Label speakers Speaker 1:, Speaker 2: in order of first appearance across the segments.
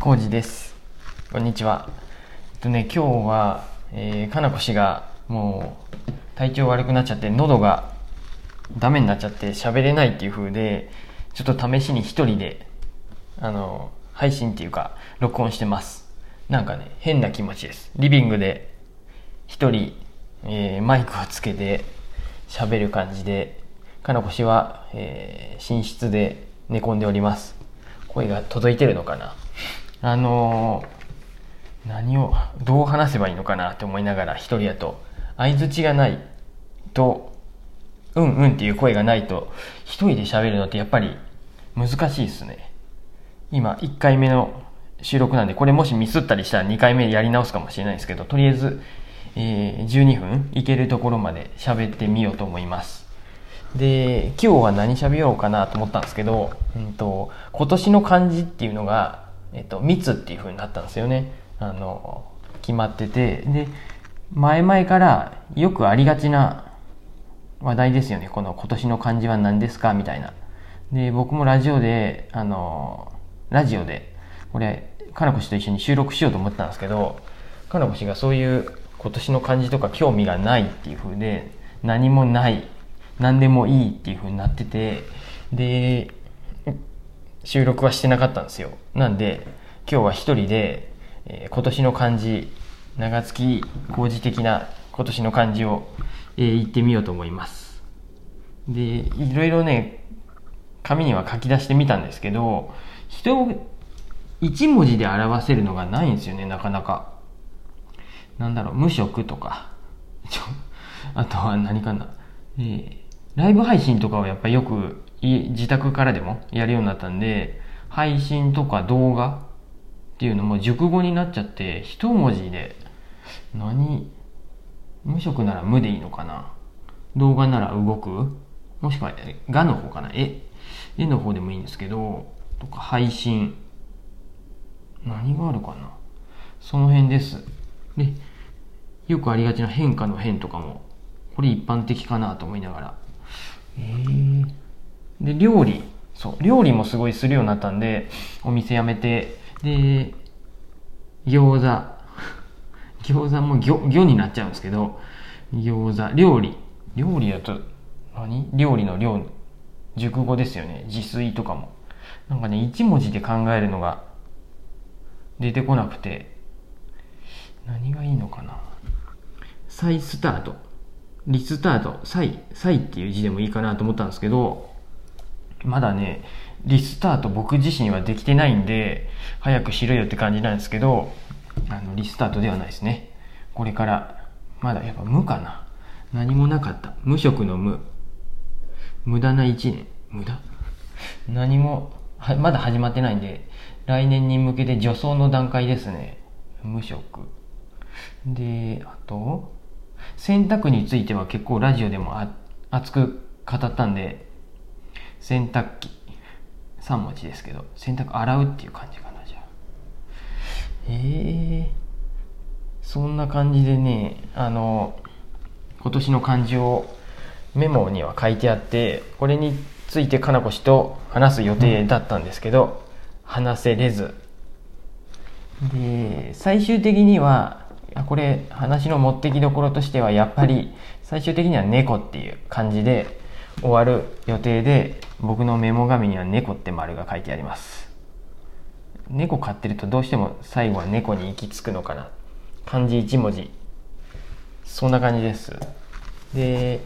Speaker 1: コウジです。こんにちは。えっとね、今日は、えー、かなこ氏がもう体調悪くなっちゃって、喉がダメになっちゃって喋れないっていう風で、ちょっと試しに一人で、あの、配信っていうか、録音してます。なんかね、変な気持ちです。リビングで一人、えーマイクをつけて喋る感じで、かなこ氏は、えー寝室で寝込んでおります。声が届いてるのかな？あのー何を、どう話せばいいのかなって思いながら一人やと、相づちがないと、うんうんっていう声がないと、一人で喋るのってやっぱり難しいですね。今、1回目の収録なんで、これもしミスったりしたら2回目やり直すかもしれないですけど、とりあえず、えー12分いけるところまで喋ってみようと思います。で、今日は何喋ろうかなと思ったんですけど、うんと、今年の漢字っていうのが、えっと、密っていう風になったんですよね。あの、決まってて。で、前々からよくありがちな話題ですよね。この今年の漢字は何ですか？みたいな。で、僕もラジオで、あの、ラジオで、これ、かなこ氏と一緒に収録しようと思ったんですけど、かなこ氏がそういう今年の漢字とか興味がないっていう風で、何もない、何でもいいっていう風になってて、で、収録はしてなかったんですよ。なんで、今日は一人で、えー今年の漢字、長月工事的な今年の漢字を、えー言ってみようと思います。で、いろいろね、紙には書き出してみたんですけど、人を一文字で表せるのがないんですよね、なかなか。なんだろう、無職とか。あとは何かな。えーライブ配信とかをやっぱよく自宅からでもやるようになったんで、配信とか動画っていうのも熟語になっちゃって、一文字で、何、無職なら無でいいのかな？動画なら動く？もしくは、え画の方かな？絵、絵の方でもいいんですけど、とか配信。何があるかな？その辺です。で、よくありがちな変化の変とかも、これ一般的かなと思いながら。えー、で、料理。そう、料理もすごいするようになったんで、お店辞めて、で、餃子。餃子も魚、魚になっちゃうんですけど、餃子、料理。料理だと何、料理の料、熟語ですよね。自炊とかも。なんかね、一文字で考えるのが出てこなくて、何がいいのかな。再スタート。リスタート。再、再っていう字でもいいかなと思ったんですけど、まだね、リスタート僕自身はできてないんで、早くしろよって感じなんですけど、あの、リスタートではないですね。これから、まだやっぱ無かな。何もなかった。無職の無。無駄な一年。無駄何も、まだ始まってないんで、来年に向けて助走の段階ですね。無職。で、あと、洗濯については結構ラジオでもあ熱く語ったんで、洗濯機。3文字ですけど、洗濯洗うっていう感じかな、じゃあ。ええそんな感じでね、あの、今年の漢字をメモには書いてあって、これについてかなこ氏と話す予定だったんですけど、話せれず。で、最終的には、これ話の持ってきどころとしてはやっぱり最終的には猫っていう感じで終わる予定で僕のメモ紙には猫って丸が書いてあります。猫飼ってるとどうしても最後は猫に行き着くのかな。漢字一文字。そんな感じです。で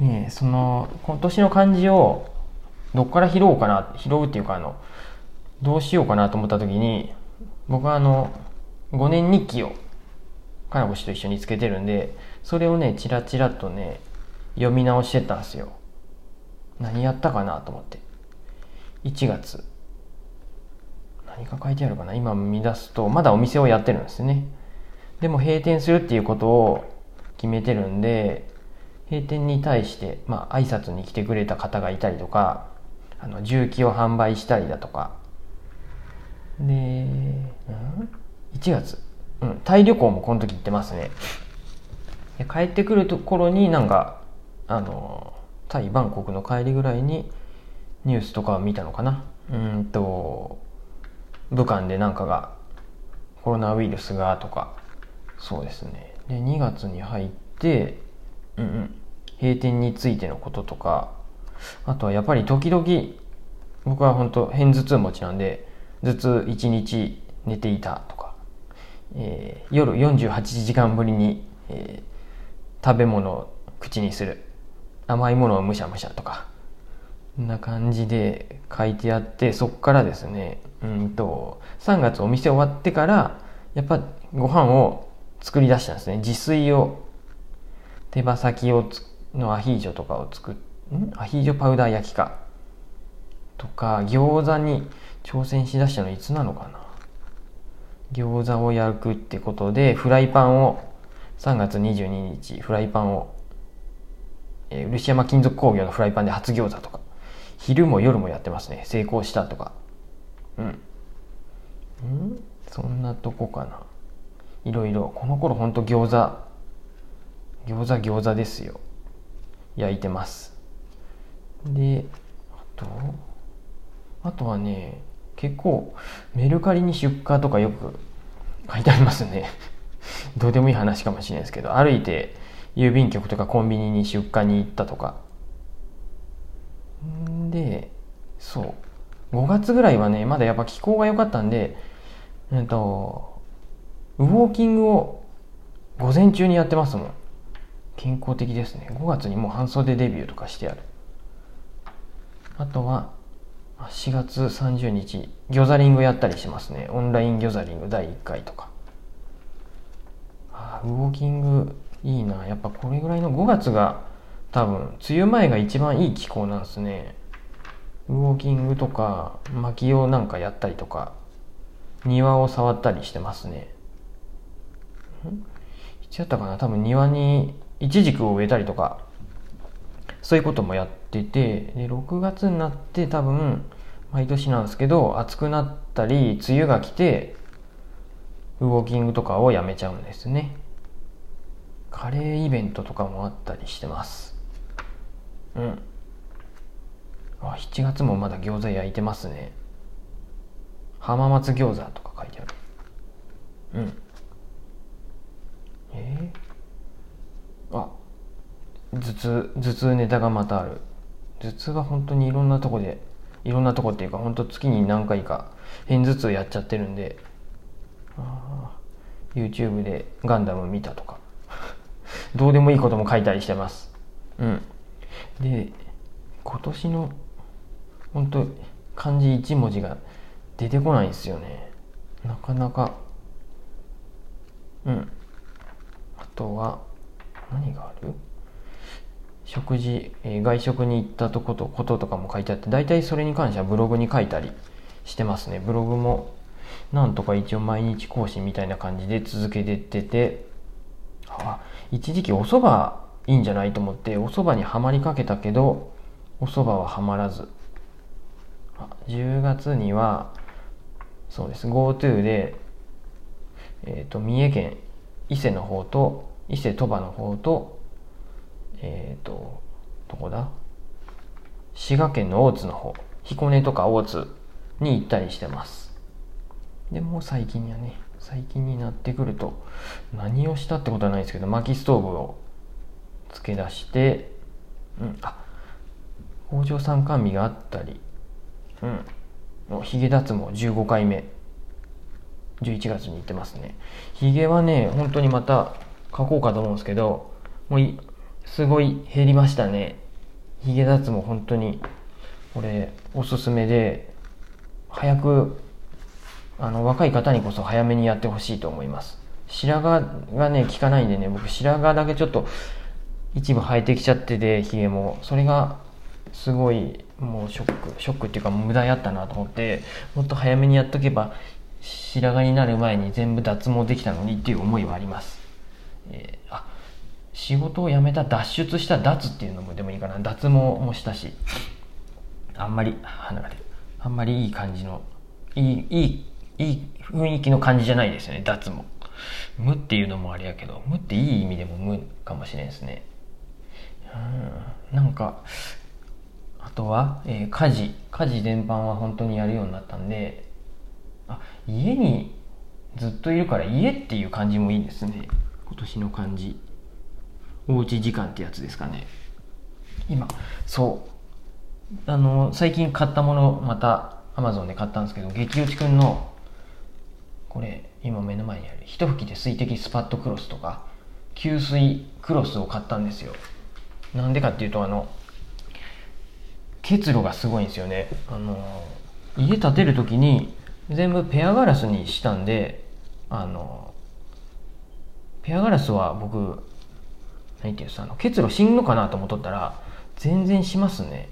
Speaker 1: ねその今年の漢字をどっから拾おうかな拾うっていうかあのどうしようかなと思った時に僕はあの5年日記をかなこ氏と一緒につけてるんでそれをねチラチラとね読み直してたんですよ。何やったかなと思って。1月。何が書いてあるかな。今見出すとまだお店をやってるんですね。でも閉店するっていうことを決めてるんで閉店に対してまあ挨拶に来てくれた方がいたりとかあの重機を販売したりだとか。で、うん、1月、うん、タイ旅行もこの時行ってますね。帰ってくるところになんかあのタイバンコクの帰りぐらいにニュースとかを見たのかな。うんと武漢でなんかがコロナウイルスがとかそうですね。で2月に入ってうんうん閉店についてのこととかあとはやっぱり時々僕は本当偏頭痛持ちなんで頭痛1日寝ていたとか、えー、夜48時間ぶりに、えー、食べ物を口にする。甘いものをむしゃむしゃとかこんな感じで書いてあってそっからですねうんと3月お店終わってからやっぱご飯を作り出したんですね。自炊を手羽先をのアヒージョとかを作っん？アヒージョパウダー焼きか。とか餃子に挑戦しだしたのいつなのかな。餃子を焼くってことでフライパンを3月22日フライパンを、えー、漆山金属工業のフライパンで初餃子とか。昼も夜もやってますね。成功したとか。うん。ん？そんなとこかな。いろいろ。この頃ほんと餃子。餃子餃子ですよ。焼いてます。であとあとはね結構メルカリに出荷とかよく書いてありますね。どうでもいい話かもしれないですけど歩いて郵便局とかコンビニに出荷に行ったとか。でそう。5月ぐらいはねまだやっぱ気候が良かったんでえっとウォーキングを午前中にやってますもん。健康的ですね。5月にもう半袖デビューとかしてある。あとは4月30日ギョザリングやったりしますね。オンラインギョザリング第1回とか。ウォーキングいいな。やっぱこれぐらいの5月が多分梅雨前が一番いい気候なんですね。ウォーキングとか薪をなんかやったりとか庭を触ったりしてますね。いつやったかな？多分庭にイチジクを植えたりとかそういうこともやっててで6月になって多分毎年なんですけど暑くなったり梅雨が来てウォーキングとかをやめちゃうんですね。カレーイベントとかもあったりしてます。うん。あ7月もまだ餃子焼いてますね。浜松餃子とか書いてある。うん。えー、あ頭痛頭痛ネタがまたある。頭痛が本当にいろんなとこでいろんなとこっていうか本当月に何回か片頭痛やっちゃってるんで。あ YouTube でガンダム見たとか。どうでもいいことも書いたりしてます。うん。で今年の本当漢字1文字が出てこないんですよね。なかなか。うん。あとは何がある？食事、えー、外食に行ったとことこととかも書いてあって大体それに関してはブログに書いたりしてますね。ブログもなんとか一応毎日更新みたいな感じで続けてっててあ一時期お蕎麦いいんじゃないと思ってお蕎麦にはまりかけたけどお蕎麦ははまらず。10月にはそうです GoTo で、えーと、三重県伊勢の方と伊勢鳥羽の方とえっ、ー、とどこだ？滋賀県の大津の方彦根とか大津に行ったりしてます。でも最近やね。最近になってくると何をしたってことはないですけど薪ストーブをつけ出してうんあ北条参観日があったりうんヒゲ脱毛15回目。11月に行ってますね。ヒゲはね本当にまた描こうかと思うんですけどもういすごい減りましたね。ヒゲ脱毛本当に。これおすすめで早くあの若い方にこそ早めにやってほしいと思います。白髪がね効かないんでね僕白髪だけちょっと一部生えてきちゃっててヒゲも。それがすごいもうショックショックっていうか無駄やったなと思ってもっと早めにやっとけば白髪になる前に全部脱毛できたのにっていう思いはあります、えー、あ仕事を辞めた脱出した脱っていうのもでもいいかな。脱毛もしたしあんまり鼻が出るあんまりいい感じのいいいいいい雰囲気の感じじゃないですよね脱毛。無っていうのもあれやけど無っていい意味でも無かもしれんですね。うんなんかあとは、えー、家事。家事全般は本当にやるようになったんであ家にずっといるから家っていう感じもいいですね。今年の漢字。おうち時間ってやつですかね。今そう。あの最近買ったものまたアマゾンで買ったんですけど激落ちくんのこれ今目の前にある一吹きで水滴スパットクロスとか吸水クロスを買ったんですよ。なんでかっていうとあの結露がすごいんですよね。あの家建てる時に全部ペアガラスにしたんであのペアガラスは僕何て言うんですかあの結露しんのかなと思っとったら全然しますね。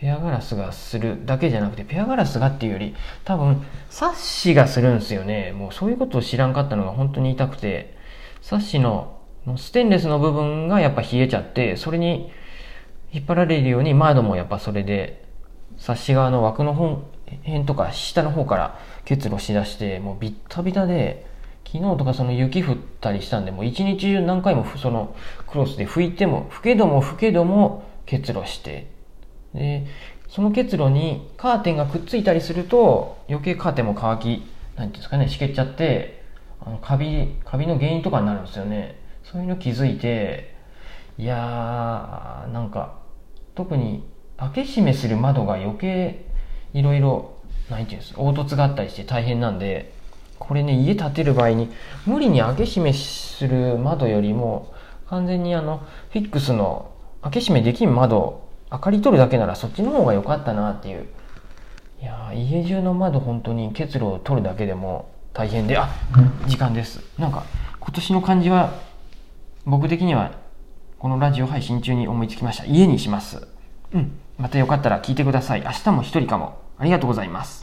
Speaker 1: ペアガラスがするだけじゃなくてペアガラスがっていうより多分サッシがするんですよね。もうそういうことを知らんかったのが本当に痛くてサッシのステンレスの部分がやっぱ冷えちゃってそれに引っ張られるように窓もやっぱそれでサッシ側の枠の方辺とか下の方から結露しだしてもうビッタビタで昨日とかその雪降ったりしたんでもう一日中何回もそのクロスで拭いても拭けども拭けども結露してでその結露にカーテンがくっついたりすると余計カーテンも乾き何ていうんですかねしけっちゃってあのカビカビの原因とかになるんですよね。そういうの気づいていやーなんか特に開け閉めする窓が余計いろいろ何ていうんです凹凸があったりして大変なんでこれね家建てる場合に無理に開け閉めする窓よりも完全にあのフィックスの開け閉めできん窓明かり取るだけならそっちの方が良かったなっていう。いや家中の窓本当に結露を取るだけでも大変であ時間です。なんか今年の漢字は僕的にはこのラジオ配信中に思いつきました。家にします。うん。またよかったら聞いてください。明日も一人かも。ありがとうございます